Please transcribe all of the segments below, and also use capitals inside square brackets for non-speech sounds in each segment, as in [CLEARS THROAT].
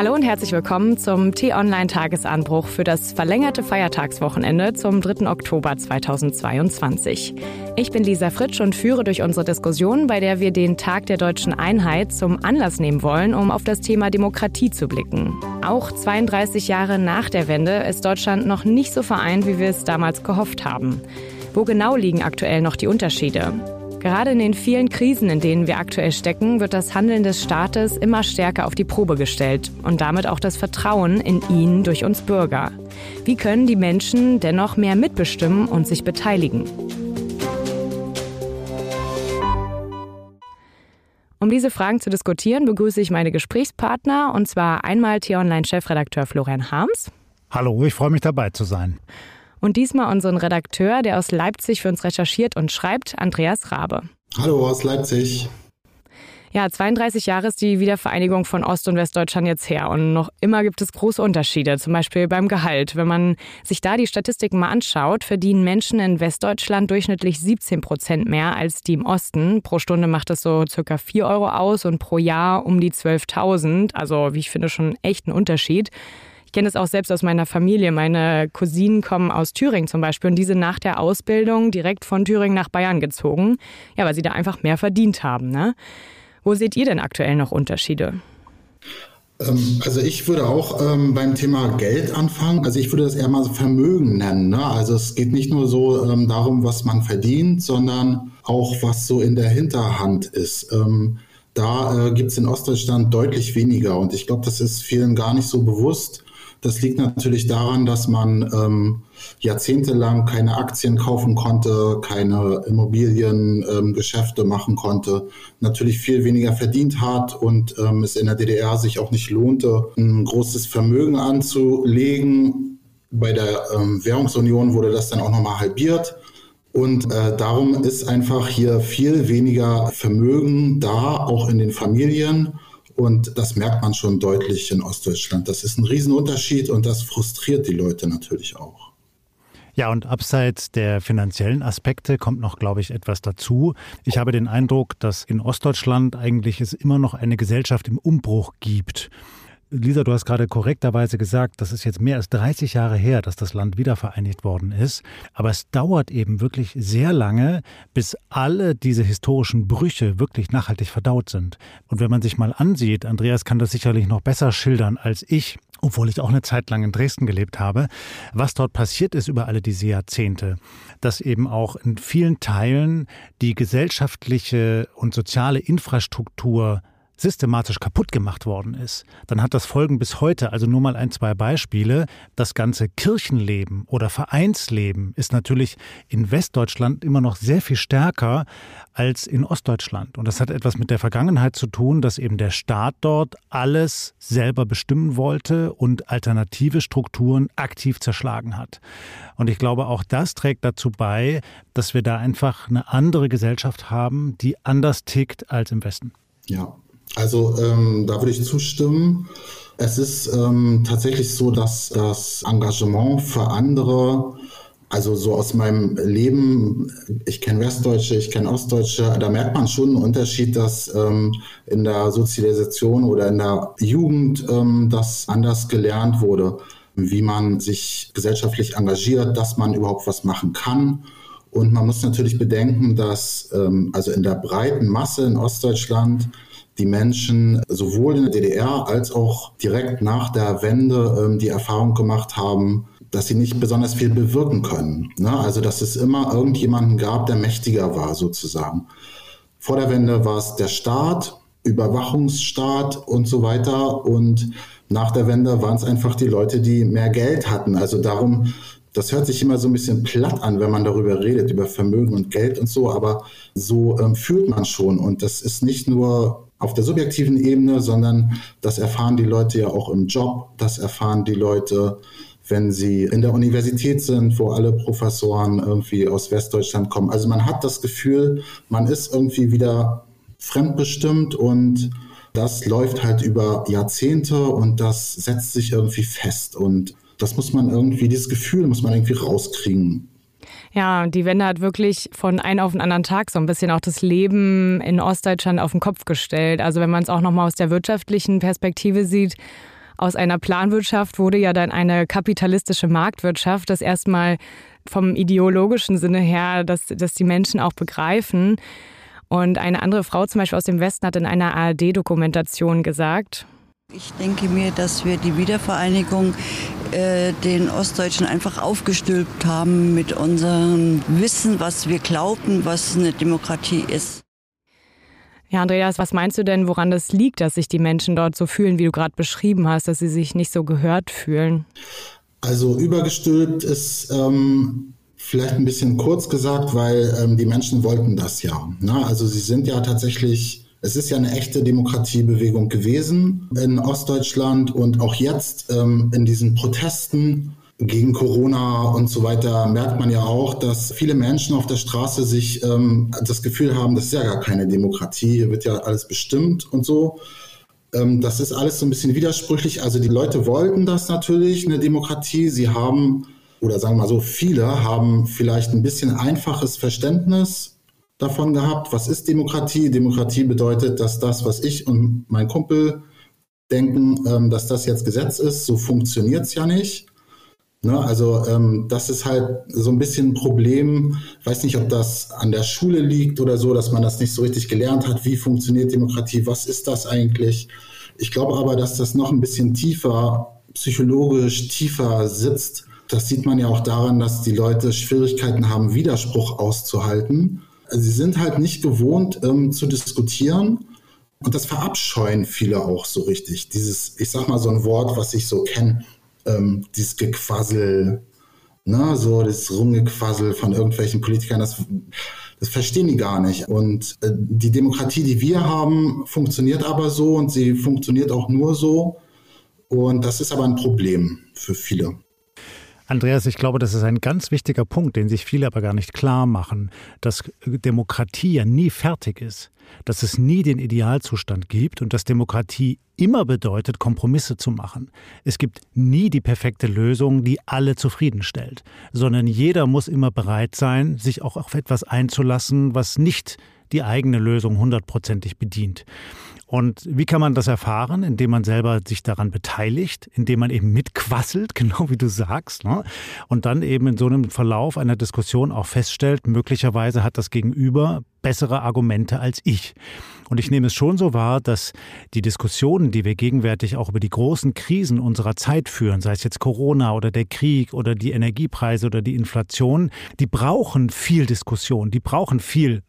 Hallo und herzlich willkommen zum T-Online-Tagesanbruch für das verlängerte Feiertagswochenende zum 3. Oktober 2022. Ich bin Lisa Fritsch und führe durch unsere Diskussion, bei der wir den Tag der deutschen Einheit zum Anlass nehmen wollen, um auf das Thema Demokratie zu blicken. Auch 32 Jahre nach der Wende ist Deutschland noch nicht so vereint, wie wir es damals gehofft haben. Wo genau liegen aktuell noch die Unterschiede? Gerade in den vielen Krisen, in denen wir aktuell stecken, wird das Handeln des Staates immer stärker auf die Probe gestellt und damit auch das Vertrauen in ihn durch uns Bürger. Wie können die Menschen dennoch mehr mitbestimmen und sich beteiligen? Um diese Fragen zu diskutieren, begrüße ich meine Gesprächspartner und zwar einmal T-Online-Chefredakteur Florian Harms. Hallo, ich freue mich dabei zu sein. Und diesmal unseren Redakteur, der aus Leipzig für uns recherchiert und schreibt, Andreas Rabe. Hallo aus Leipzig. Ja, 32 Jahre ist die Wiedervereinigung von Ost- und Westdeutschland jetzt her und noch immer gibt es große Unterschiede, zum Beispiel beim Gehalt. Wenn man sich da die Statistiken mal anschaut, verdienen Menschen in Westdeutschland durchschnittlich 17 Prozent mehr als die im Osten. Pro Stunde macht das so circa 4 Euro aus und pro Jahr um die 12.000. Also wie ich finde schon echt ein Unterschied. Ich kenne es auch selbst aus meiner Familie. Meine Cousinen kommen aus Thüringen zum Beispiel und diese nach der Ausbildung direkt von Thüringen nach Bayern gezogen. Ja, weil sie da einfach mehr verdient haben. Ne? Wo seht ihr denn aktuell noch Unterschiede? Ähm, also ich würde auch ähm, beim Thema Geld anfangen. Also ich würde das eher mal Vermögen nennen. Ne? Also es geht nicht nur so ähm, darum, was man verdient, sondern auch was so in der Hinterhand ist. Ähm, da äh, gibt es in Ostdeutschland deutlich weniger und ich glaube, das ist vielen gar nicht so bewusst. Das liegt natürlich daran, dass man ähm, jahrzehntelang keine Aktien kaufen konnte, keine Immobiliengeschäfte ähm, machen konnte, natürlich viel weniger verdient hat und ähm, es in der DDR sich auch nicht lohnte, ein großes Vermögen anzulegen. Bei der ähm, Währungsunion wurde das dann auch nochmal halbiert. Und äh, darum ist einfach hier viel weniger Vermögen da, auch in den Familien. Und das merkt man schon deutlich in Ostdeutschland. Das ist ein Riesenunterschied und das frustriert die Leute natürlich auch. Ja, und abseits der finanziellen Aspekte kommt noch, glaube ich, etwas dazu. Ich habe den Eindruck, dass in Ostdeutschland eigentlich es immer noch eine Gesellschaft im Umbruch gibt. Lisa, du hast gerade korrekterweise gesagt, das ist jetzt mehr als 30 Jahre her, dass das Land wiedervereinigt worden ist. Aber es dauert eben wirklich sehr lange, bis alle diese historischen Brüche wirklich nachhaltig verdaut sind. Und wenn man sich mal ansieht, Andreas kann das sicherlich noch besser schildern als ich, obwohl ich auch eine Zeit lang in Dresden gelebt habe, was dort passiert ist über alle diese Jahrzehnte, dass eben auch in vielen Teilen die gesellschaftliche und soziale Infrastruktur systematisch kaputt gemacht worden ist, dann hat das Folgen bis heute. Also nur mal ein, zwei Beispiele. Das ganze Kirchenleben oder Vereinsleben ist natürlich in Westdeutschland immer noch sehr viel stärker als in Ostdeutschland. Und das hat etwas mit der Vergangenheit zu tun, dass eben der Staat dort alles selber bestimmen wollte und alternative Strukturen aktiv zerschlagen hat. Und ich glaube, auch das trägt dazu bei, dass wir da einfach eine andere Gesellschaft haben, die anders tickt als im Westen. Ja, also ähm, da würde ich zustimmen. Es ist ähm, tatsächlich so, dass das Engagement für andere, also so aus meinem Leben, ich kenne Westdeutsche, ich kenne Ostdeutsche, da merkt man schon einen Unterschied, dass ähm, in der Sozialisation oder in der Jugend ähm, das anders gelernt wurde, wie man sich gesellschaftlich engagiert, dass man überhaupt was machen kann. Und man muss natürlich bedenken, dass ähm, also in der breiten Masse in Ostdeutschland die Menschen sowohl in der DDR als auch direkt nach der Wende ähm, die Erfahrung gemacht haben, dass sie nicht besonders viel bewirken können. Ne? Also dass es immer irgendjemanden gab, der mächtiger war sozusagen. Vor der Wende war es der Staat, Überwachungsstaat und so weiter. Und nach der Wende waren es einfach die Leute, die mehr Geld hatten. Also darum, das hört sich immer so ein bisschen platt an, wenn man darüber redet, über Vermögen und Geld und so, aber so ähm, fühlt man schon. Und das ist nicht nur auf der subjektiven Ebene, sondern das erfahren die Leute ja auch im Job, das erfahren die Leute, wenn sie in der Universität sind, wo alle Professoren irgendwie aus Westdeutschland kommen. Also man hat das Gefühl, man ist irgendwie wieder fremdbestimmt und das läuft halt über Jahrzehnte und das setzt sich irgendwie fest und das muss man irgendwie, dieses Gefühl muss man irgendwie rauskriegen. Ja, die Wende hat wirklich von einem auf den anderen Tag so ein bisschen auch das Leben in Ostdeutschland auf den Kopf gestellt. Also wenn man es auch nochmal aus der wirtschaftlichen Perspektive sieht, aus einer Planwirtschaft wurde ja dann eine kapitalistische Marktwirtschaft, das erstmal vom ideologischen Sinne her, dass, dass die Menschen auch begreifen. Und eine andere Frau zum Beispiel aus dem Westen hat in einer ARD-Dokumentation gesagt, ich denke mir, dass wir die Wiedervereinigung äh, den Ostdeutschen einfach aufgestülpt haben mit unserem Wissen, was wir glaubten, was eine Demokratie ist. Ja, Andreas, was meinst du denn, woran das liegt, dass sich die Menschen dort so fühlen, wie du gerade beschrieben hast, dass sie sich nicht so gehört fühlen? Also übergestülpt ist ähm, vielleicht ein bisschen kurz gesagt, weil ähm, die Menschen wollten das ja. Ne? Also sie sind ja tatsächlich es ist ja eine echte Demokratiebewegung gewesen in Ostdeutschland und auch jetzt ähm, in diesen Protesten gegen Corona und so weiter merkt man ja auch, dass viele Menschen auf der Straße sich ähm, das Gefühl haben, das ist ja gar keine Demokratie, hier wird ja alles bestimmt und so. Ähm, das ist alles so ein bisschen widersprüchlich. Also die Leute wollten das natürlich, eine Demokratie. Sie haben, oder sagen wir mal so, viele haben vielleicht ein bisschen einfaches Verständnis davon gehabt, was ist Demokratie? Demokratie bedeutet, dass das, was ich und mein Kumpel denken, ähm, dass das jetzt Gesetz ist, so funktioniert es ja nicht. Ne, also ähm, das ist halt so ein bisschen ein Problem. Ich weiß nicht, ob das an der Schule liegt oder so, dass man das nicht so richtig gelernt hat. Wie funktioniert Demokratie? Was ist das eigentlich? Ich glaube aber, dass das noch ein bisschen tiefer, psychologisch tiefer sitzt. Das sieht man ja auch daran, dass die Leute Schwierigkeiten haben, Widerspruch auszuhalten sie sind halt nicht gewohnt ähm, zu diskutieren. Und das verabscheuen viele auch so richtig. Dieses, ich sag mal so ein Wort, was ich so kenne, ähm, dieses Gequassel, ne, so das Rumgequassel von irgendwelchen Politikern, das, das verstehen die gar nicht. Und äh, die Demokratie, die wir haben, funktioniert aber so und sie funktioniert auch nur so. Und das ist aber ein Problem für viele. Andreas, ich glaube, das ist ein ganz wichtiger Punkt, den sich viele aber gar nicht klar machen, dass Demokratie ja nie fertig ist, dass es nie den Idealzustand gibt und dass Demokratie immer bedeutet, Kompromisse zu machen. Es gibt nie die perfekte Lösung, die alle zufriedenstellt, sondern jeder muss immer bereit sein, sich auch auf etwas einzulassen, was nicht die eigene Lösung hundertprozentig bedient. Und wie kann man das erfahren? Indem man selber sich daran beteiligt, indem man eben mitquasselt, [LAUGHS] genau wie du sagst. Ne? Und dann eben in so einem Verlauf einer Diskussion auch feststellt, möglicherweise hat das Gegenüber bessere Argumente als ich. Und ich nehme es schon so wahr, dass die Diskussionen, die wir gegenwärtig auch über die großen Krisen unserer Zeit führen, sei es jetzt Corona oder der Krieg oder die Energiepreise oder die Inflation, die brauchen viel Diskussion, die brauchen viel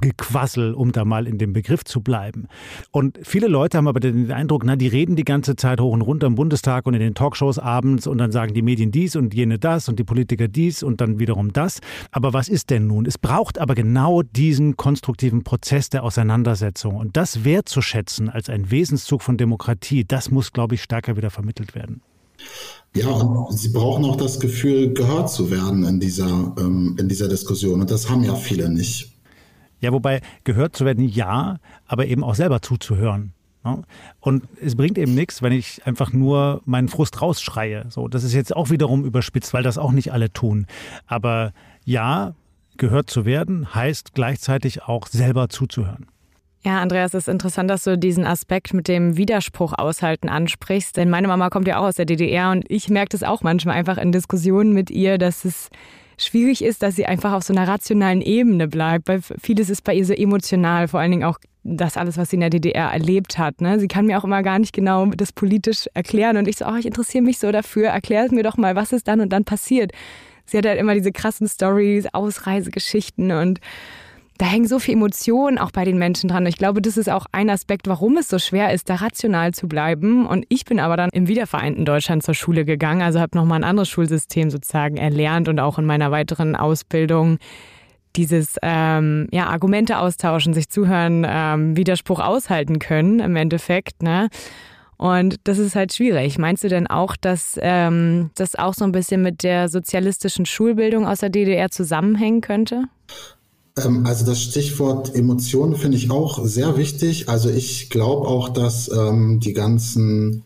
Gequassel, um da mal in dem Begriff zu bleiben. Und viele Leute haben aber den Eindruck, na, die reden die ganze Zeit hoch und runter im Bundestag und in den Talkshows abends und dann sagen die Medien dies und jene das und die Politiker dies und dann wiederum das. Aber was ist denn nun? Es braucht aber genau diesen konstruktiven Prozess der Auseinandersetzung und das wertzuschätzen als ein Wesenszug von Demokratie, das muss, glaube ich, stärker wieder vermittelt werden. Ja, und sie brauchen auch das Gefühl, gehört zu werden in dieser, ähm, in dieser Diskussion. Und das haben ja viele nicht. Ja, wobei gehört zu werden, ja, aber eben auch selber zuzuhören. Ne? Und es bringt eben nichts, wenn ich einfach nur meinen Frust rausschreie. So, das ist jetzt auch wiederum überspitzt, weil das auch nicht alle tun. Aber ja, gehört zu werden, heißt gleichzeitig auch selber zuzuhören. Ja, Andreas, es ist interessant, dass du diesen Aspekt mit dem Widerspruch aushalten ansprichst. Denn meine Mama kommt ja auch aus der DDR und ich merke das auch manchmal einfach in Diskussionen mit ihr, dass es schwierig ist, dass sie einfach auf so einer rationalen Ebene bleibt, weil vieles ist bei ihr so emotional, vor allen Dingen auch das alles, was sie in der DDR erlebt hat. Ne? Sie kann mir auch immer gar nicht genau das politisch erklären und ich so, oh, ich interessiere mich so dafür, erklärt mir doch mal, was ist dann und dann passiert. Sie hat halt immer diese krassen Stories, Ausreisegeschichten und da hängen so viele Emotionen auch bei den Menschen dran. Ich glaube, das ist auch ein Aspekt, warum es so schwer ist, da rational zu bleiben. Und ich bin aber dann im wiedervereinten Deutschland zur Schule gegangen, also habe nochmal ein anderes Schulsystem sozusagen erlernt und auch in meiner weiteren Ausbildung dieses ähm, ja, Argumente austauschen, sich zuhören, ähm, Widerspruch aushalten können im Endeffekt. Ne? Und das ist halt schwierig. Meinst du denn auch, dass ähm, das auch so ein bisschen mit der sozialistischen Schulbildung aus der DDR zusammenhängen könnte? Ähm, also das Stichwort Emotionen finde ich auch sehr wichtig. Also ich glaube auch, dass ähm, die ganzen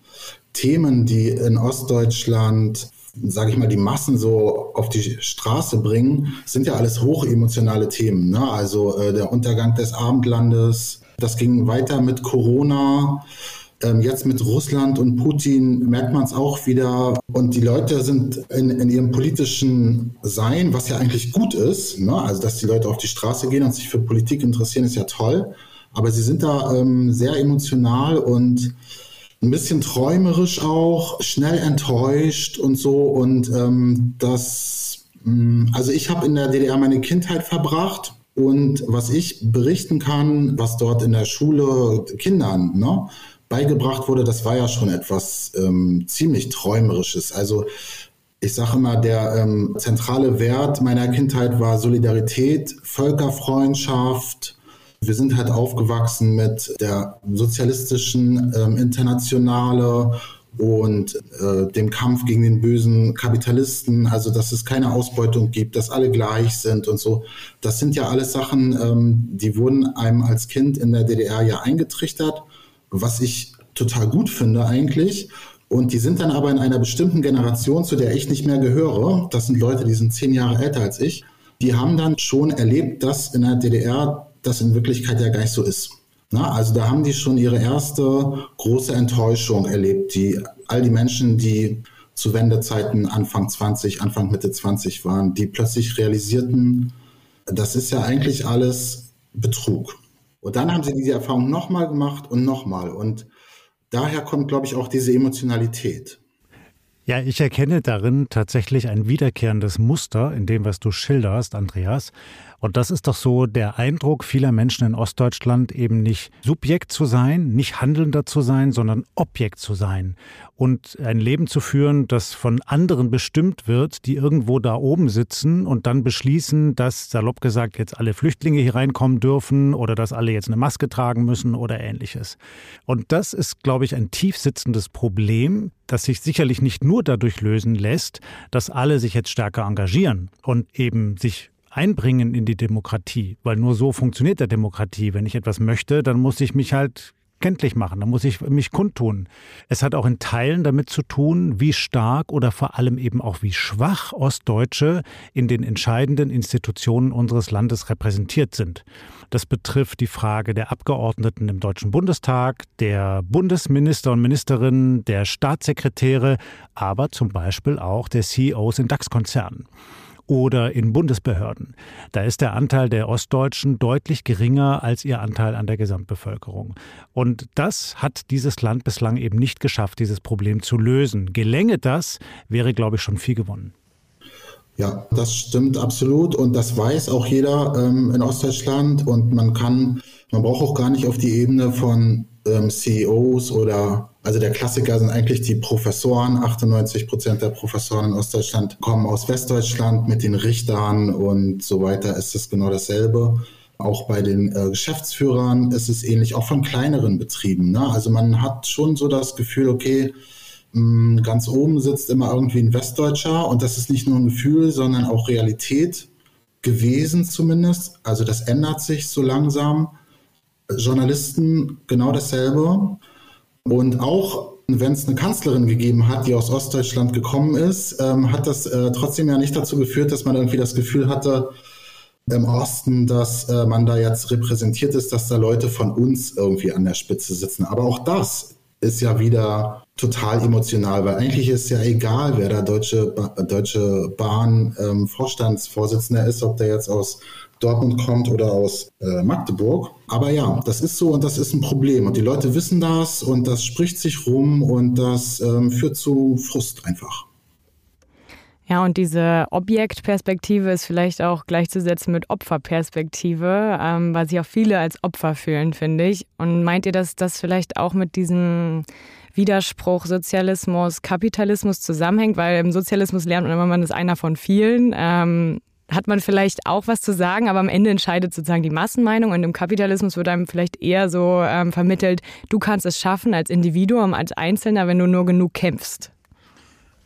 Themen, die in Ostdeutschland, sage ich mal, die Massen so auf die Straße bringen, sind ja alles hochemotionale Themen. Ne? Also äh, der Untergang des Abendlandes, das ging weiter mit Corona. Ähm, jetzt mit Russland und Putin merkt man es auch wieder. Und die Leute sind in, in, ihrem politischen Sein, was ja eigentlich gut ist, ne? also dass die Leute auf die Straße gehen und sich für Politik interessieren, ist ja toll. Aber sie sind da ähm, sehr emotional und ein bisschen träumerisch auch, schnell enttäuscht und so. Und ähm, das, mh, mm, also ich habe in der DDR meine Kindheit verbracht. Und was ich berichten kann, was dort in der Schule Kindern ne, beigebracht wurde, das war ja schon etwas ähm, ziemlich Träumerisches. Also ich sage immer, der ähm, zentrale Wert meiner Kindheit war Solidarität, Völkerfreundschaft, wir sind halt aufgewachsen mit der sozialistischen ähm, Internationale und äh, dem Kampf gegen den bösen Kapitalisten, also dass es keine Ausbeutung gibt, dass alle gleich sind und so. Das sind ja alles Sachen, ähm, die wurden einem als Kind in der DDR ja eingetrichtert, was ich total gut finde eigentlich. Und die sind dann aber in einer bestimmten Generation, zu der ich nicht mehr gehöre. Das sind Leute, die sind zehn Jahre älter als ich. Die haben dann schon erlebt, dass in der DDR das in Wirklichkeit ja gar nicht so ist. Na, also da haben die schon ihre erste große Enttäuschung erlebt, die all die Menschen, die zu Wendezeiten Anfang 20, Anfang Mitte 20 waren, die plötzlich realisierten, das ist ja eigentlich alles Betrug. Und dann haben sie diese Erfahrung nochmal gemacht und nochmal. Und daher kommt, glaube ich, auch diese Emotionalität. Ja, ich erkenne darin tatsächlich ein wiederkehrendes Muster in dem, was du schilderst, Andreas. Und das ist doch so der Eindruck vieler Menschen in Ostdeutschland, eben nicht Subjekt zu sein, nicht Handelnder zu sein, sondern Objekt zu sein. Und ein Leben zu führen, das von anderen bestimmt wird, die irgendwo da oben sitzen und dann beschließen, dass, salopp gesagt, jetzt alle Flüchtlinge hier reinkommen dürfen oder dass alle jetzt eine Maske tragen müssen oder ähnliches. Und das ist, glaube ich, ein tief sitzendes Problem, das sich sicherlich nicht nur dadurch lösen lässt, dass alle sich jetzt stärker engagieren und eben sich einbringen in die Demokratie, weil nur so funktioniert der Demokratie. Wenn ich etwas möchte, dann muss ich mich halt kenntlich machen, dann muss ich mich kundtun. Es hat auch in Teilen damit zu tun, wie stark oder vor allem eben auch wie schwach Ostdeutsche in den entscheidenden Institutionen unseres Landes repräsentiert sind. Das betrifft die Frage der Abgeordneten im Deutschen Bundestag, der Bundesminister und Ministerinnen, der Staatssekretäre, aber zum Beispiel auch der CEOs in DAX-Konzernen oder in Bundesbehörden. Da ist der Anteil der Ostdeutschen deutlich geringer als ihr Anteil an der Gesamtbevölkerung. Und das hat dieses Land bislang eben nicht geschafft, dieses Problem zu lösen. Gelänge das, wäre, glaube ich, schon viel gewonnen. Ja, das stimmt absolut und das weiß auch jeder ähm, in Ostdeutschland und man kann, man braucht auch gar nicht auf die Ebene von ähm, CEOs oder also der Klassiker sind eigentlich die Professoren. 98 Prozent der Professoren in Ostdeutschland kommen aus Westdeutschland. Mit den Richtern und so weiter ist es genau dasselbe. Auch bei den äh, Geschäftsführern ist es ähnlich, auch von kleineren Betrieben. Ne? Also man hat schon so das Gefühl, okay, mh, hm, ganz oben sitzt immer irgendwie ein Westdeutscher und das ist nicht nur ein Gefühl, sondern auch Realität gewesen zumindest. Also das ändert sich so langsam. Journalisten genau dasselbe. Und auch wenn es eine Kanzlerin gegeben hat, die aus Ostdeutschland gekommen ist, ähm, hat das äh, trotzdem ja nicht dazu geführt, dass man irgendwie das Gefühl hatte im Osten, dass äh, man da jetzt repräsentiert ist, dass da Leute von uns irgendwie an der Spitze sitzen. Aber auch das ist ja wieder total emotional, weil eigentlich ist ja egal, wer da Deutsche, Deutsche Bahn ähm, Vorstandsvorsitzender ist, ob der jetzt aus Dortmund kommt oder aus äh, Magdeburg. Aber ja, das ist so und das ist ein Problem. Und die Leute wissen das und das spricht sich rum und das ähm, führt zu Frust einfach. Ja, und diese Objektperspektive ist vielleicht auch gleichzusetzen mit Opferperspektive, ähm, weil sich auch viele als Opfer fühlen, finde ich. Und meint ihr, dass das vielleicht auch mit diesem Widerspruch Sozialismus, Kapitalismus zusammenhängt? Weil im Sozialismus lernt man immer, man ist einer von vielen. Ähm, hat man vielleicht auch was zu sagen, aber am Ende entscheidet sozusagen die Massenmeinung und im Kapitalismus wird einem vielleicht eher so ähm, vermittelt, du kannst es schaffen als Individuum, als Einzelner, wenn du nur genug kämpfst.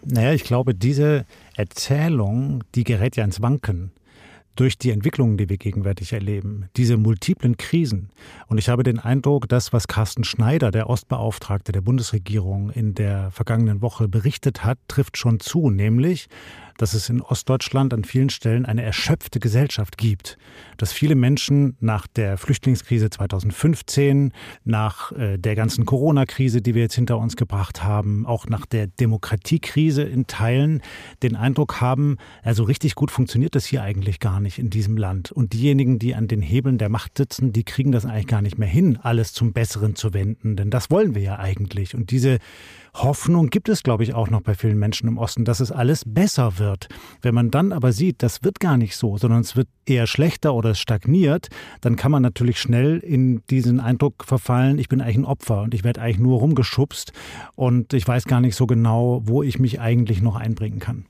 Naja, ich glaube, diese Erzählung, die gerät ja ins Wanken durch die Entwicklungen, die wir gegenwärtig erleben, diese multiplen Krisen. Und ich habe den Eindruck, das, was Carsten Schneider, der Ostbeauftragte der Bundesregierung, in der vergangenen Woche berichtet hat, trifft schon zu, nämlich, dass es in Ostdeutschland an vielen Stellen eine erschöpfte Gesellschaft gibt. Dass viele Menschen nach der Flüchtlingskrise 2015, nach äh, der ganzen Corona-Krise, die wir jetzt hinter uns gebracht haben, auch nach der Demokratiekrise in Teilen den Eindruck haben, also richtig gut funktioniert das hier eigentlich gar nicht in diesem Land. Und diejenigen, die an den Hebeln der Macht sitzen, die kriegen das eigentlich gar nicht mehr hin, alles zum Besseren zu wenden. Denn das wollen wir ja eigentlich. Und diese Hoffnung gibt es, glaube ich, auch noch bei vielen Menschen im Osten, dass es alles besser wird. Wenn man dann aber sieht, das wird gar nicht so, sondern es wird eher schlechter oder es stagniert, dann kann man natürlich schnell in diesen Eindruck verfallen, ich bin eigentlich ein Opfer und ich werde eigentlich nur rumgeschubst und ich weiß gar nicht so genau, wo ich mich eigentlich noch einbringen kann.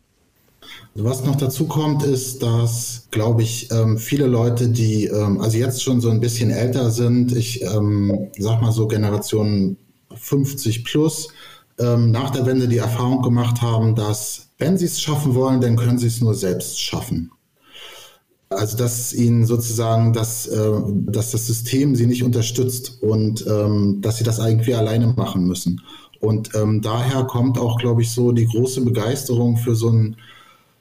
Was noch dazu kommt, ist, dass, glaube ich, ähm, viele Leute, die ähm, also jetzt schon so ein bisschen älter sind, ich ähm, sag mal so Generation 50 plus, ähm, nach der Wende die Erfahrung gemacht haben, dass wenn sie es schaffen wollen, dann können sie es nur selbst schaffen. Also dass ihnen sozusagen das, äh, dass das System sie nicht unterstützt und ähm, dass sie das irgendwie alleine machen müssen. Und ähm, daher kommt auch, glaube ich, so die große Begeisterung für so ein,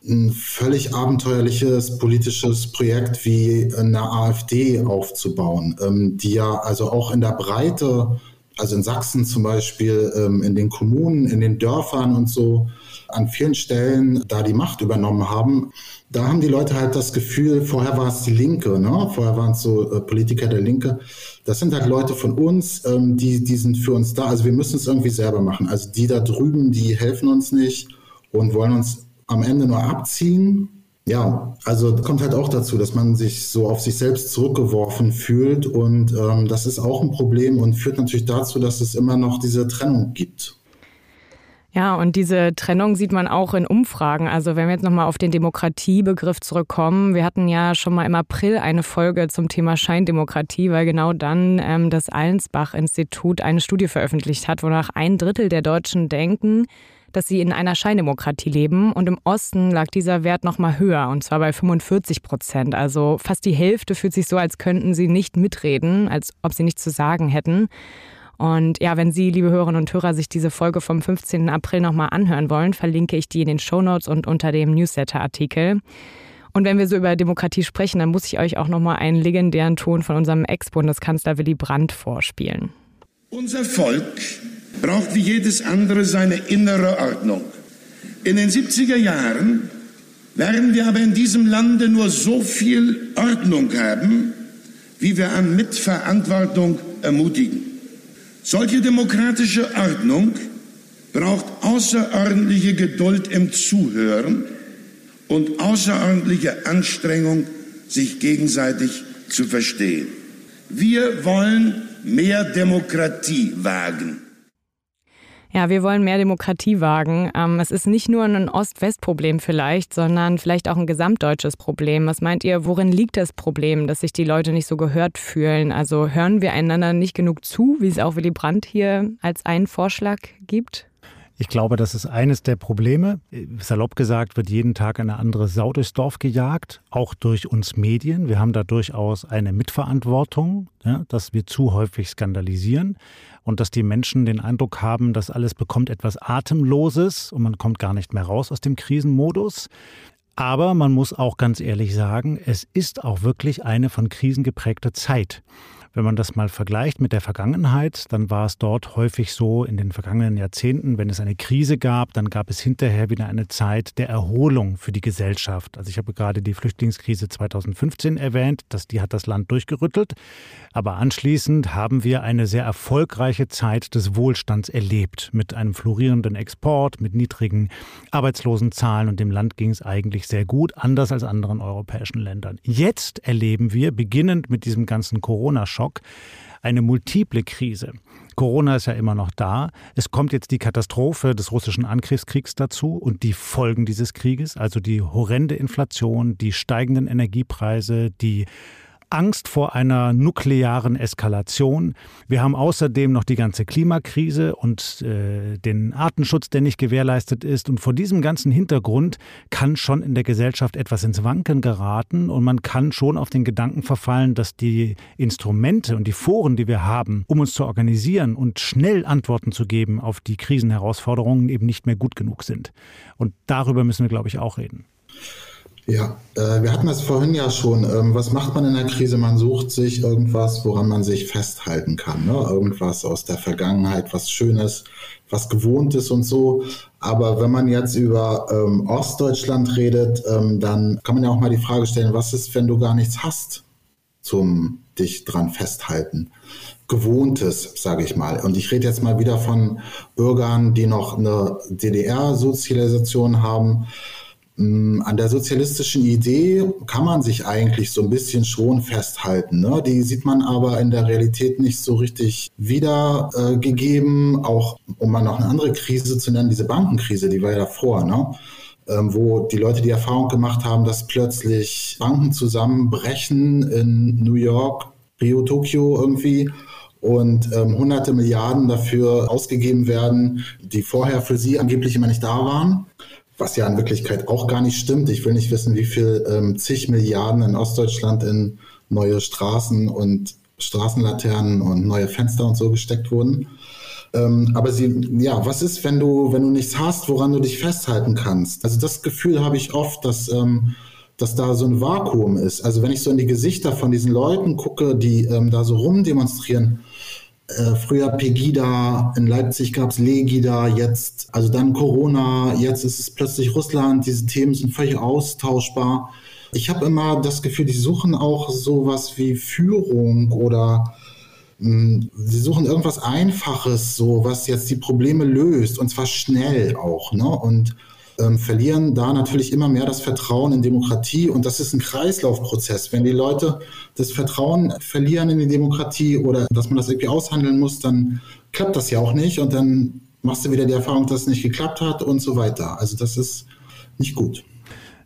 ein völlig abenteuerliches politisches Projekt wie eine AfD aufzubauen, ähm, die ja also auch in der Breite also in Sachsen zum Beispiel, ähm, in den Kommunen, in den Dörfern und so, an vielen Stellen da die Macht übernommen haben. Da haben die Leute halt das Gefühl, vorher war es die Linke, ne? vorher waren es so äh, Politiker der Linke. Das sind halt Leute von uns, ähm, die, die sind für uns da. Also wir müssen es irgendwie selber machen. Also die da drüben, die helfen uns nicht und wollen uns am Ende nur abziehen. Ja, also kommt halt auch dazu, dass man sich so auf sich selbst zurückgeworfen fühlt und ähm, das ist auch ein Problem und führt natürlich dazu, dass es immer noch diese Trennung gibt. Ja, und diese Trennung sieht man auch in Umfragen. Also wenn wir jetzt nochmal auf den Demokratiebegriff zurückkommen, wir hatten ja schon mal im April eine Folge zum Thema Scheindemokratie, weil genau dann ähm, das Allensbach-Institut eine Studie veröffentlicht hat, wonach ein Drittel der Deutschen denken, dass sie in einer Scheindemokratie leben. Und im Osten lag dieser Wert noch mal höher, und zwar bei 45 Prozent. Also fast die Hälfte fühlt sich so, als könnten sie nicht mitreden, als ob sie nichts zu sagen hätten. Und ja, wenn Sie, liebe Hörerinnen und Hörer, sich diese Folge vom 15. April nochmal anhören wollen, verlinke ich die in den Shownotes und unter dem Newsletter-Artikel. Und wenn wir so über Demokratie sprechen, dann muss ich euch auch nochmal einen legendären Ton von unserem Ex-Bundeskanzler Willy Brandt vorspielen. Unser Volk braucht wie jedes andere seine innere Ordnung. In den 70er Jahren werden wir aber in diesem Lande nur so viel Ordnung haben, wie wir an Mitverantwortung ermutigen. Solche demokratische Ordnung braucht außerordentliche Geduld im Zuhören und außerordentliche Anstrengung, sich gegenseitig zu verstehen. Wir wollen mehr Demokratie wagen. Ja, wir wollen mehr Demokratie wagen. Ähm, es ist nicht nur ein Ost-West-Problem vielleicht, sondern vielleicht auch ein gesamtdeutsches Problem. Was meint ihr, worin liegt das Problem, dass sich die Leute nicht so gehört fühlen? Also hören wir einander nicht genug zu, wie es auch Willy Brandt hier als einen Vorschlag gibt? Ich glaube, das ist eines der Probleme. Salopp gesagt wird jeden Tag eine andere Sau durchs Dorf gejagt, auch durch uns Medien. Wir haben da durchaus eine Mitverantwortung, ja, dass wir zu häufig skandalisieren und dass die Menschen den Eindruck haben, dass alles bekommt etwas Atemloses und man kommt gar nicht mehr raus aus dem Krisenmodus. Aber man muss auch ganz ehrlich sagen, es ist auch wirklich eine von Krisen geprägte Zeit. Wenn man das mal vergleicht mit der Vergangenheit, dann war es dort häufig so in den vergangenen Jahrzehnten, wenn es eine Krise gab, dann gab es hinterher wieder eine Zeit der Erholung für die Gesellschaft. Also ich habe gerade die Flüchtlingskrise 2015 erwähnt, dass die hat das Land durchgerüttelt, aber anschließend haben wir eine sehr erfolgreiche Zeit des Wohlstands erlebt mit einem florierenden Export, mit niedrigen Arbeitslosenzahlen und dem Land ging es eigentlich sehr gut, anders als anderen europäischen Ländern. Jetzt erleben wir beginnend mit diesem ganzen Corona-Schock Schock eine multiple Krise. Corona ist ja immer noch da. Es kommt jetzt die Katastrophe des russischen Angriffskriegs dazu und die Folgen dieses Krieges, also die horrende Inflation, die steigenden Energiepreise, die Angst vor einer nuklearen Eskalation. Wir haben außerdem noch die ganze Klimakrise und äh, den Artenschutz, der nicht gewährleistet ist. Und vor diesem ganzen Hintergrund kann schon in der Gesellschaft etwas ins Wanken geraten und man kann schon auf den Gedanken verfallen, dass die Instrumente und die Foren, die wir haben, um uns zu organisieren und schnell Antworten zu geben auf die Krisenherausforderungen, eben nicht mehr gut genug sind. Und darüber müssen wir, glaube ich, auch reden. Ja, äh, wir hatten das vorhin ja schon. Ähm, was macht man in der Krise? Man sucht sich irgendwas, woran man sich festhalten kann. Ne? Irgendwas aus der Vergangenheit, was Schönes, was Gewohntes und so. Aber wenn man jetzt über ähm, Ostdeutschland redet, ähm, dann kann man ja auch mal die Frage stellen, was ist, wenn du gar nichts hast zum dich dran festhalten? Gewohntes, sage ich mal. Und ich rede jetzt mal wieder von Bürgern, die noch eine DDR-Sozialisation haben an der sozialistischen Idee kann man sich eigentlich so ein bisschen schon festhalten. Ne? Die sieht man aber in der Realität nicht so richtig wiedergegeben. Äh, auch um mal noch eine andere Krise zu nennen, diese Bankenkrise, die war ja davor, ne? Ähm, wo die Leute die Erfahrung gemacht haben, dass plötzlich Banken zusammenbrechen in New York, Rio, Tokio irgendwie und ähm, hunderte Milliarden dafür ausgegeben werden, die vorher für sie angeblich immer nicht da waren was ja in Wirklichkeit auch gar nicht stimmt. Ich will nicht wissen, wie viel ähm, zig Milliarden in Ostdeutschland in neue Straßen und Straßenlaternen und neue Fenster und so gesteckt wurden. Ähm, aber sie, ja, was ist, wenn du, wenn du nichts hast, woran du dich festhalten kannst? Also das Gefühl habe ich oft, dass, ähm, dass da so ein Vakuum ist. Also wenn ich so in die Gesichter von diesen Leuten gucke, die ähm, da so rumdemonstrieren, äh, früher Pegida, in Leipzig gab es Legida, jetzt, also dann Corona, jetzt ist es plötzlich Russland, diese Themen sind völlig austauschbar. Ich habe immer das Gefühl, die suchen auch sowas wie Führung oder mh, hm, sie suchen irgendwas Einfaches, so was jetzt die Probleme löst und zwar schnell auch. Ne? Und ähm, verlieren da natürlich immer mehr das Vertrauen in Demokratie. Und das ist ein Kreislaufprozess. Wenn die Leute das Vertrauen verlieren in die Demokratie oder dass man das irgendwie aushandeln muss, dann klappt das ja auch nicht. Und dann machst du wieder die Erfahrung, dass es nicht geklappt hat und so weiter. Also das ist nicht gut.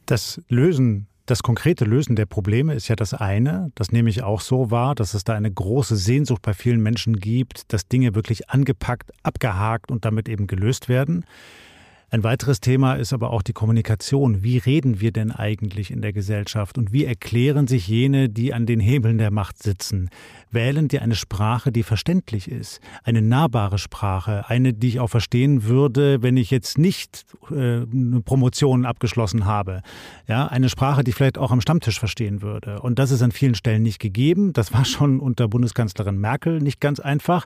Das Lösen das konkrete Lösen der Probleme ist ja das eine. Das nehme ich auch so wahr, dass es da eine große Sehnsucht bei vielen Menschen gibt, dass Dinge wirklich angepackt, abgehakt und damit eben gelöst werden. Ein weiteres Thema ist aber auch die Kommunikation. Wie reden wir denn eigentlich in der Gesellschaft und wie erklären sich jene, die an den Hebeln der Macht sitzen? Wählen die eine Sprache, die verständlich ist, eine nahbare Sprache, eine, die ich auch verstehen würde, wenn ich jetzt nicht äh, eine Promotion abgeschlossen habe. Ja, eine Sprache, die ich vielleicht auch am Stammtisch verstehen würde. Und das ist an vielen Stellen nicht gegeben. Das war schon unter Bundeskanzlerin Merkel nicht ganz einfach.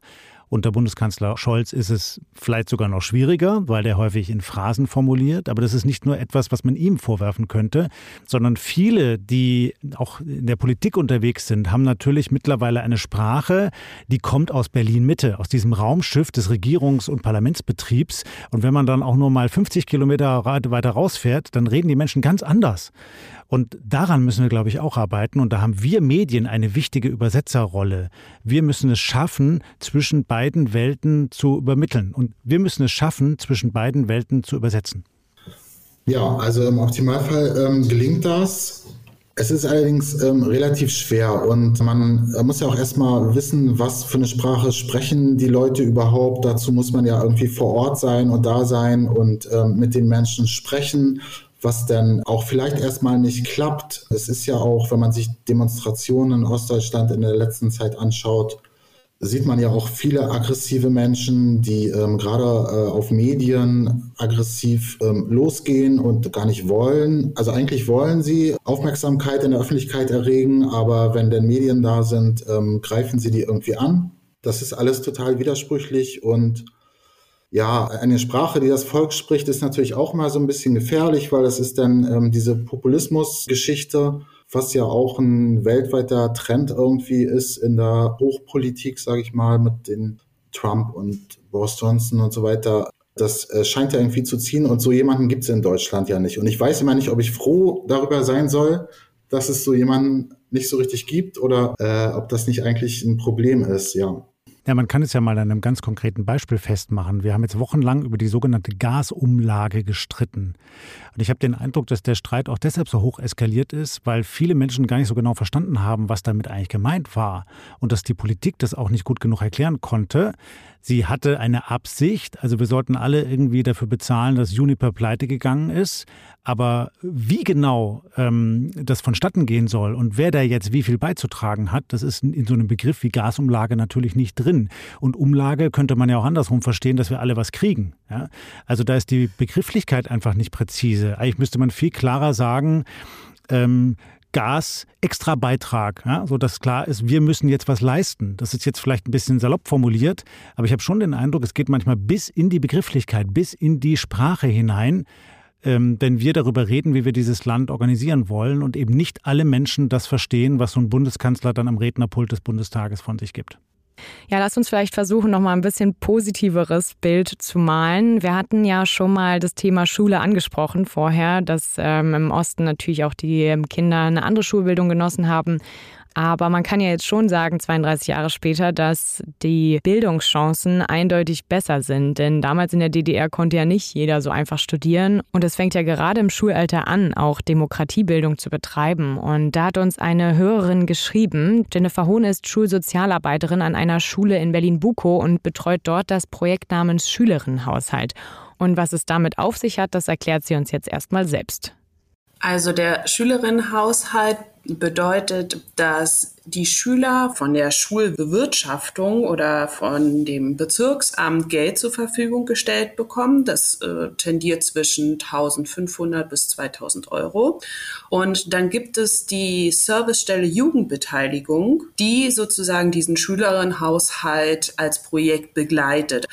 Unter Bundeskanzler Scholz ist es vielleicht sogar noch schwieriger, weil der häufig in Phrasen formuliert. Aber das ist nicht nur etwas, was man ihm vorwerfen könnte, sondern viele, die auch in der Politik unterwegs sind, haben natürlich mittlerweile eine Sprache, die kommt aus Berlin-Mitte, aus diesem Raumschiff des Regierungs- und Parlamentsbetriebs. Und wenn man dann auch nur mal 50 Kilometer weiter rausfährt, dann reden die Menschen ganz anders. Und daran müssen wir, glaube ich, auch arbeiten. Und da haben wir Medien eine wichtige Übersetzerrolle. Wir müssen es schaffen, zwischen beiden Welten zu übermitteln. Und wir müssen es schaffen, zwischen beiden Welten zu übersetzen. Ja, also im Optimalfall ähm, gelingt das. Es ist allerdings ähm, relativ schwer und man muss ja auch erstmal wissen, was für eine Sprache sprechen die Leute überhaupt. Dazu muss man ja irgendwie vor Ort sein und da sein und ähm, mit den Menschen sprechen was dann auch vielleicht erstmal nicht klappt. Es ist ja auch, wenn man sich Demonstrationen in Ostdeutschland in der letzten Zeit anschaut, sieht man ja auch viele aggressive Menschen, die ähm, gerade äh, auf Medien aggressiv ähm, losgehen und gar nicht wollen. Also eigentlich wollen sie Aufmerksamkeit in der Öffentlichkeit erregen, aber wenn denn Medien da sind, ähm, greifen sie die irgendwie an. Das ist alles total widersprüchlich und ja, eine Sprache, die das Volk spricht, ist natürlich auch mal so ein bisschen gefährlich, weil das ist dann ähm, diese Populismusgeschichte, was ja auch ein weltweiter Trend irgendwie ist in der Hochpolitik, sage ich mal, mit den Trump und Boris Johnson und so weiter. Das äh, scheint ja irgendwie zu ziehen und so jemanden gibt es in Deutschland ja nicht. Und ich weiß immer nicht, ob ich froh darüber sein soll, dass es so jemanden nicht so richtig gibt oder äh, ob das nicht eigentlich ein Problem ist, ja. Ja, man kann es ja mal an einem ganz konkreten Beispiel festmachen. Wir haben jetzt wochenlang über die sogenannte Gasumlage gestritten. Und ich habe den Eindruck, dass der Streit auch deshalb so hoch eskaliert ist, weil viele Menschen gar nicht so genau verstanden haben, was damit eigentlich gemeint war. Und dass die Politik das auch nicht gut genug erklären konnte. Sie hatte eine Absicht, also wir sollten alle irgendwie dafür bezahlen, dass Juniper pleite gegangen ist. Aber wie genau ähm, das vonstatten gehen soll und wer da jetzt wie viel beizutragen hat, das ist in so einem Begriff wie Gasumlage natürlich nicht drin. Und Umlage könnte man ja auch andersrum verstehen, dass wir alle was kriegen. Ja? Also da ist die Begrifflichkeit einfach nicht präzise. Eigentlich müsste man viel klarer sagen, ähm, Gas extra Beitrag, ja, so klar ist, wir müssen jetzt was leisten. Das ist jetzt vielleicht ein bisschen salopp formuliert, aber ich habe schon den Eindruck, es geht manchmal bis in die Begrifflichkeit, bis in die Sprache hinein, ähm, wenn wir darüber reden, wie wir dieses Land organisieren wollen und eben nicht alle Menschen das verstehen, was so ein Bundeskanzler dann am Rednerpult des Bundestages von sich gibt. Ja, lass uns vielleicht versuchen, noch mal ein bisschen positiveres Bild zu malen. Wir hatten ja schon mal das Thema Schule angesprochen vorher, dass ähm, im Osten natürlich auch die Kinder eine andere Schulbildung genossen haben. Aber man kann ja jetzt schon sagen, 32 Jahre später, dass die Bildungschancen eindeutig besser sind. Denn damals in der DDR konnte ja nicht jeder so einfach studieren. Und es fängt ja gerade im Schulalter an, auch Demokratiebildung zu betreiben. Und da hat uns eine Hörerin geschrieben. Jennifer Hohn ist Schulsozialarbeiterin an einer Schule in Berlin-Bukow und betreut dort das Projekt namens Schülerinnenhaushalt. Und was es damit auf sich hat, das erklärt sie uns jetzt erstmal selbst. Also der Schülerinnenhaushalt bedeutet, dass die Schüler von der Schulbewirtschaftung oder von dem Bezirksamt Geld zur Verfügung gestellt bekommen. Das äh, tendiert zwischen 1500 bis 2000 Euro. Und dann gibt es die Servicestelle Jugendbeteiligung, die sozusagen diesen Schülerinnenhaushalt als Projekt begleitet.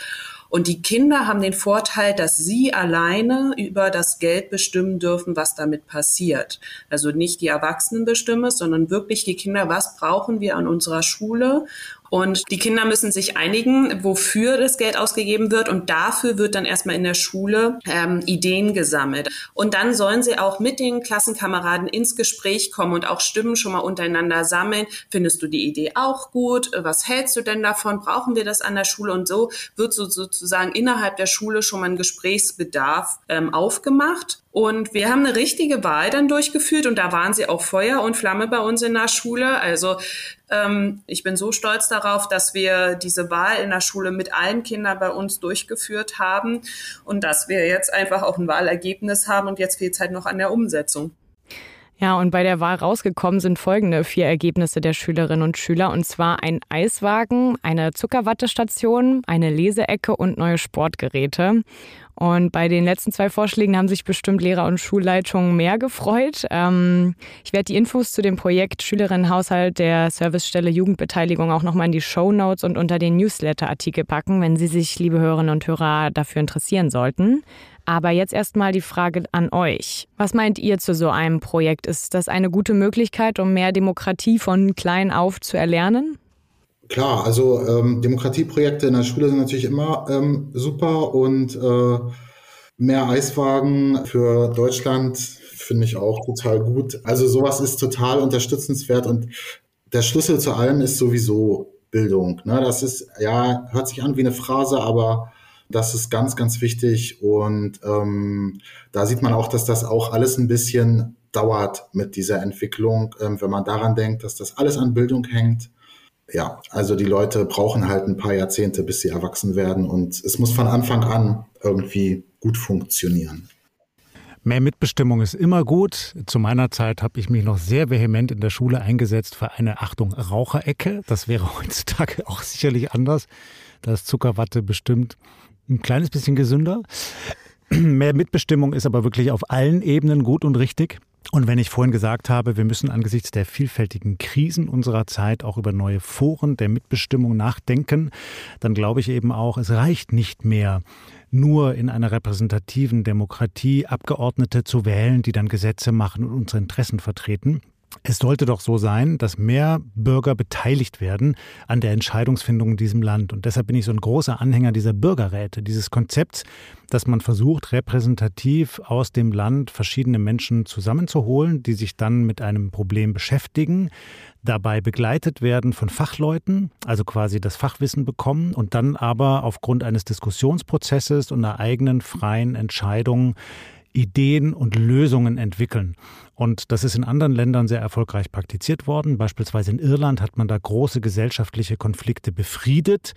Und die Kinder haben den Vorteil, dass sie alleine über das Geld bestimmen dürfen, was damit passiert. Also nicht die Erwachsenen bestimmen sondern wirklich die Kinder, was brauchen wir an unserer Schule und die Kinder müssen sich einigen, wofür das Geld ausgegeben wird. Und dafür wird dann erstmal in der Schule ähm, Ideen gesammelt. Und dann sollen sie auch mit den Klassenkameraden ins Gespräch kommen und auch Stimmen schon mal untereinander sammeln. Findest du die Idee auch gut? Was hältst du denn davon? Brauchen wir das an der Schule? Und so wird so sozusagen innerhalb der Schule schon mal ein Gesprächsbedarf ähm, aufgemacht. Und wir haben eine richtige Wahl dann durchgeführt und da waren sie auch Feuer und Flamme bei uns in der Schule. Also ähm, ich bin so stolz darauf, dass wir diese Wahl in der Schule mit allen Kindern bei uns durchgeführt haben und dass wir jetzt einfach auch ein Wahlergebnis haben und jetzt fehlt es halt noch an der Umsetzung. Ja, und bei der Wahl rausgekommen sind folgende vier Ergebnisse der Schülerinnen und Schüler. Und zwar ein Eiswagen, eine Zuckerwattestation, eine Leseecke und neue Sportgeräte. Und bei den letzten zwei Vorschlägen haben sich bestimmt Lehrer und Schulleitungen mehr gefreut. Ähm, ich werde die Infos zu dem Projekt Schülerinnenhaushalt der Servicestelle Jugendbeteiligung auch nochmal in die Show Notes und unter den Newsletter-Artikel packen, wenn Sie sich, liebe Hörerinnen und Hörer, dafür interessieren sollten. Aber jetzt erstmal die Frage an euch. Was meint ihr zu so einem Projekt? Ist das eine gute Möglichkeit, um mehr Demokratie von klein auf zu erlernen? Klar, also ähm, Demokratieprojekte in der Schule sind natürlich immer ähm, super und äh, mehr Eiswagen für Deutschland finde ich auch total gut. Also sowas ist total unterstützenswert und der Schlüssel zu allem ist sowieso Bildung. Ne? Das ist, ja, hört sich an wie eine Phrase, aber das ist ganz, ganz wichtig und ähm, da sieht man auch, dass das auch alles ein bisschen dauert mit dieser Entwicklung, ähm, wenn man daran denkt, dass das alles an Bildung hängt ja, also die Leute brauchen halt ein paar Jahrzehnte, bis sie erwachsen werden und es muss von Anfang an irgendwie gut funktionieren. Mehr Mitbestimmung ist immer gut. Zu meiner Zeit habe ich mich noch sehr vehement in der Schule eingesetzt für eine Achtung Raucherecke. Das wäre [LAUGHS] heutzutage auch sicherlich anders. Da ist Zuckerwatte bestimmt ein kleines bisschen gesünder. [CLEARS THROAT] Mehr Mitbestimmung ist aber wirklich auf allen Ebenen gut und richtig. Und wenn ich vorhin gesagt habe, wir müssen angesichts der vielfältigen Krisen unserer Zeit auch über neue Foren der Mitbestimmung nachdenken, dann glaube ich eben auch, es reicht nicht mehr, nur in einer repräsentativen Demokratie Abgeordnete zu wählen, die dann Gesetze machen und unsere Interessen vertreten. Es sollte doch so sein, dass mehr Bürger beteiligt werden an der Entscheidungsfindung in diesem Land. Und deshalb bin ich so ein großer Anhänger dieser Bürgerräte, dieses Konzepts, dass man versucht, repräsentativ aus dem Land verschiedene Menschen zusammenzuholen, die sich dann mit einem Problem beschäftigen, dabei begleitet werden von Fachleuten, also quasi das Fachwissen bekommen und dann aber aufgrund eines Diskussionsprozesses und einer eigenen freien Entscheidung Ideen und Lösungen entwickeln. Und das ist in anderen Ländern sehr erfolgreich praktiziert worden. Beispielsweise in Irland hat man da große gesellschaftliche Konflikte befriedet,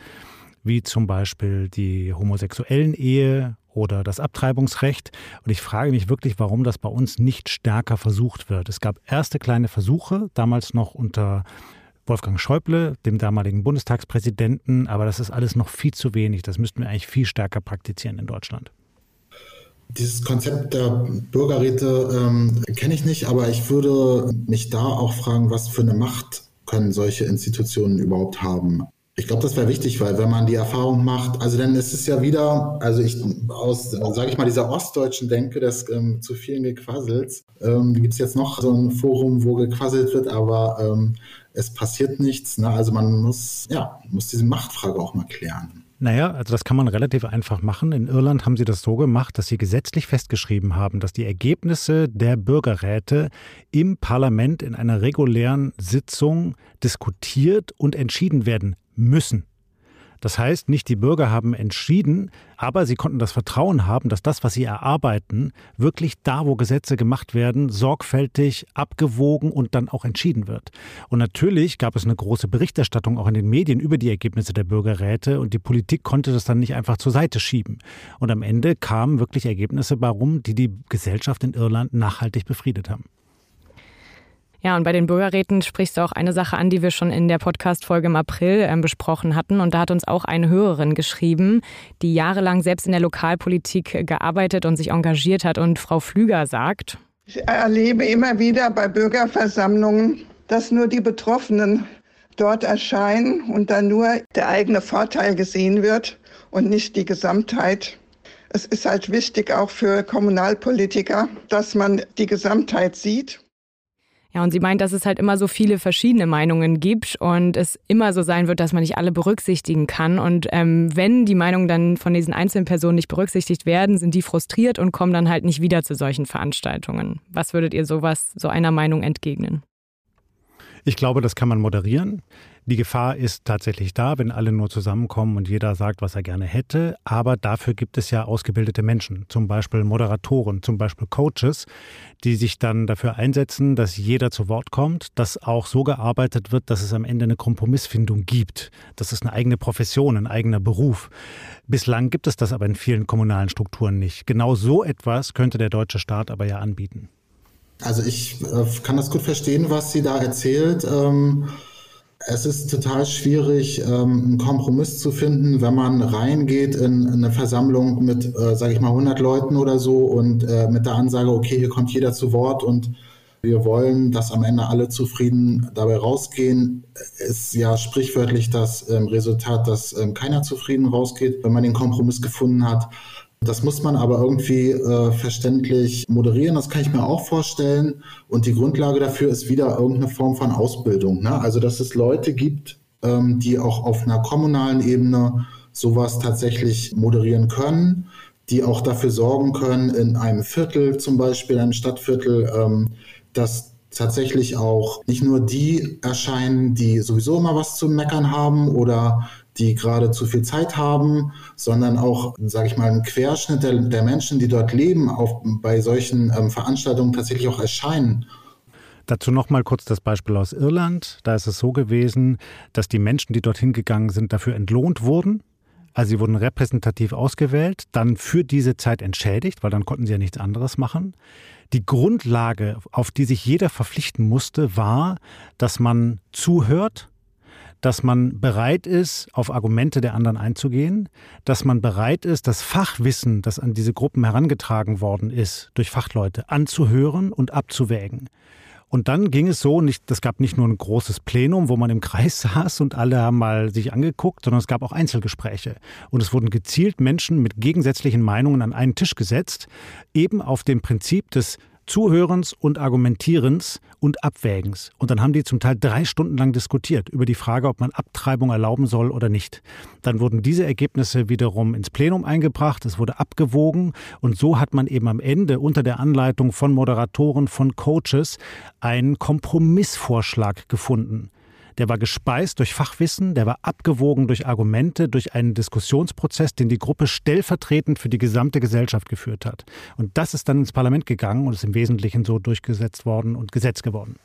wie zum Beispiel die homosexuellen Ehe oder das Abtreibungsrecht. Und ich frage mich wirklich, warum das bei uns nicht stärker versucht wird. Es gab erste kleine Versuche, damals noch unter Wolfgang Schäuble, dem damaligen Bundestagspräsidenten, aber das ist alles noch viel zu wenig. Das müssten wir eigentlich viel stärker praktizieren in Deutschland. Dieses Konzept der Bürgerräte ähm, kenne ich nicht, aber ich würde mich da auch fragen, was für eine Macht können solche Institutionen überhaupt haben? Ich glaube, das wäre wichtig, weil wenn man die Erfahrung macht, also dann ist es ja wieder, also ich aus, sage ich mal, dieser ostdeutschen Denke des ähm, zu vielen Gequassels, ähm, gibt es jetzt noch so ein Forum, wo gequasselt wird, aber ähm, es passiert nichts. Ne? Also man muss, ja, muss diese Machtfrage auch mal klären. Naja, also das kann man relativ einfach machen. In Irland haben sie das so gemacht, dass sie gesetzlich festgeschrieben haben, dass die Ergebnisse der Bürgerräte im Parlament in einer regulären Sitzung diskutiert und entschieden werden müssen. Das heißt, nicht die Bürger haben entschieden, aber sie konnten das Vertrauen haben, dass das, was sie erarbeiten, wirklich da, wo Gesetze gemacht werden, sorgfältig abgewogen und dann auch entschieden wird. Und natürlich gab es eine große Berichterstattung auch in den Medien über die Ergebnisse der Bürgerräte und die Politik konnte das dann nicht einfach zur Seite schieben. Und am Ende kamen wirklich Ergebnisse warum, die die Gesellschaft in Irland nachhaltig befriedet haben. Ja, und bei den Bürgerräten sprichst du auch eine Sache an, die wir schon in der Podcast-Folge im April äh, besprochen hatten. Und da hat uns auch eine Hörerin geschrieben, die jahrelang selbst in der Lokalpolitik gearbeitet und sich engagiert hat. Und Frau Flüger sagt, ich erlebe immer wieder bei Bürgerversammlungen, dass nur die Betroffenen dort erscheinen und dann nur der eigene Vorteil gesehen wird und nicht die Gesamtheit. Es ist halt wichtig auch für Kommunalpolitiker, dass man die Gesamtheit sieht ja, und sie meint, dass es halt immer so viele verschiedene Meinungen gibt und es immer so sein wird, dass man nicht alle berücksichtigen kann. Und ähm, wenn die Meinungen dann von diesen einzelnen Personen nicht berücksichtigt werden, sind die frustriert und kommen dann halt nicht wieder zu solchen Veranstaltungen. Was würdet ihr sowas, so einer Meinung entgegnen? Ich glaube, das kann man moderieren. Die Gefahr ist tatsächlich da, wenn alle nur zusammenkommen und jeder sagt, was er gerne hätte. Aber dafür gibt es ja ausgebildete Menschen, zum Beispiel Moderatoren, zum Beispiel Coaches, die sich dann dafür einsetzen, dass jeder zu Wort kommt, dass auch so gearbeitet wird, dass es am Ende eine Kompromissfindung gibt. Das ist eine eigene Profession, ein eigener Beruf. Bislang gibt es das aber in vielen kommunalen Strukturen nicht. Genau so etwas könnte der deutsche Staat aber ja anbieten. Also ich äh, kann das gut verstehen, was sie da erzählt. Ähm es ist total schwierig, ähm, einen Kompromiss zu finden, wenn man reingeht in eine Versammlung mit, äh, sage ich mal, 100 Leuten oder so und äh, mit der Ansage, okay, hier kommt jeder zu Wort und wir wollen, dass am Ende alle zufrieden dabei rausgehen, ist ja sprichwörtlich das ähm, Resultat, dass ähm, keiner zufrieden rausgeht, wenn man den Kompromiss gefunden hat. Das muss man aber irgendwie äh, verständlich moderieren. Das kann ich mir auch vorstellen. Und die Grundlage dafür ist wieder irgendeine Form von Ausbildung. Ne? Also, dass es Leute gibt, ähm, die auch auf einer kommunalen Ebene sowas tatsächlich moderieren können, die auch dafür sorgen können, in einem Viertel zum Beispiel, einem Stadtviertel, ähm, dass tatsächlich auch nicht nur die erscheinen, die sowieso immer was zu meckern haben oder die gerade zu viel Zeit haben, sondern auch, sage ich mal, ein Querschnitt der, der, Menschen, die dort leben, auf, bei solchen ähm, Veranstaltungen tatsächlich auch erscheinen. Dazu noch mal kurz das Beispiel aus Irland. Da ist es so gewesen, dass die Menschen, die dorthin gegangen sind, dafür entlohnt wurden. Also sie wurden repräsentativ ausgewählt, dann für diese Zeit entschädigt, weil dann konnten sie ja nichts anderes machen. Die Grundlage, auf die sich jeder verpflichten musste, war, dass man zuhört, dass man bereit ist, auf Argumente der anderen einzugehen, dass man bereit ist, das Fachwissen, das an diese Gruppen herangetragen worden ist, durch Fachleute anzuhören und abzuwägen. Und dann ging es so, nicht, es gab nicht nur ein großes Plenum, wo man im Kreis [LAUGHS] saß und alle haben mal sich angeguckt, sondern es gab auch Einzelgespräche. Und es wurden gezielt Menschen mit gegensätzlichen Meinungen an einen Tisch gesetzt, eben auf dem Prinzip des Zuhörens und Argumentierens und Abwägens. Und dann haben die zum Teil drei Stunden lang diskutiert über die Frage, ob man Abtreibung erlauben soll oder nicht. Dann wurden diese Ergebnisse wiederum ins Plenum eingebracht, es wurde abgewogen und so hat man eben am Ende unter der Anleitung von Moderatoren, von Coaches einen Kompromissvorschlag gefunden. Der war gespeist durch Fachwissen, der war abgewogen durch Argumente, durch einen Diskussionsprozess, den die Gruppe stellvertretend für die gesamte Gesellschaft geführt hat. Und das ist dann ins Parlament gegangen und ist im Wesentlichen so durchgesetzt worden und Gesetz geworden.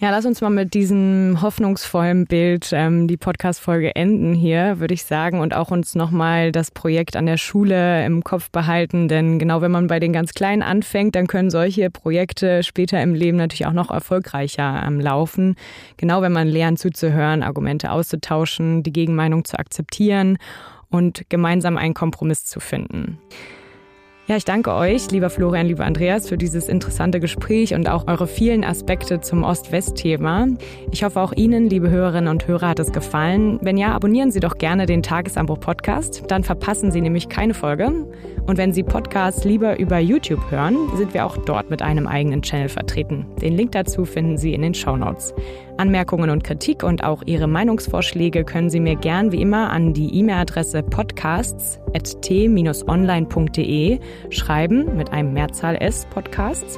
Ja, lass uns mal mit diesem hoffnungsvollen Bild ähm, die Podcast-Folge enden hier, würde ich sagen, und auch uns nochmal das Projekt an der Schule im Kopf behalten. Denn genau wenn man bei den ganz Kleinen anfängt, dann können solche Projekte später im Leben natürlich auch noch erfolgreicher ähm, laufen. Genau wenn man lernt zuzuhören, Argumente auszutauschen, die Gegenmeinung zu akzeptieren und gemeinsam einen Kompromiss zu finden. Ja, ich danke euch, lieber Florian, lieber Andreas, für dieses interessante Gespräch und auch eure vielen Aspekte zum Ost-West-Thema. Ich hoffe, auch Ihnen, liebe Hörerinnen und Hörer, hat es gefallen. Wenn ja, abonnieren Sie doch gerne den Tagesanbruch-Podcast. Dann verpassen Sie nämlich keine Folge. Und wenn Sie Podcasts lieber über YouTube hören, sind wir auch dort mit einem eigenen Channel vertreten. Den Link dazu finden Sie in den Show Notes. Anmerkungen und Kritik und auch Ihre Meinungsvorschläge können Sie mir gern wie immer an die E-Mail-Adresse podcasts.t-online.de schreiben mit einem Mehrzahl S Podcasts.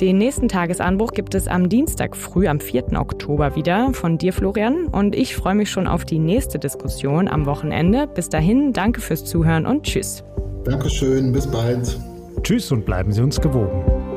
Den nächsten Tagesanbruch gibt es am Dienstag früh, am 4. Oktober wieder von dir, Florian. Und ich freue mich schon auf die nächste Diskussion am Wochenende. Bis dahin, danke fürs Zuhören und tschüss. Dankeschön, bis bald. Tschüss und bleiben Sie uns gewogen.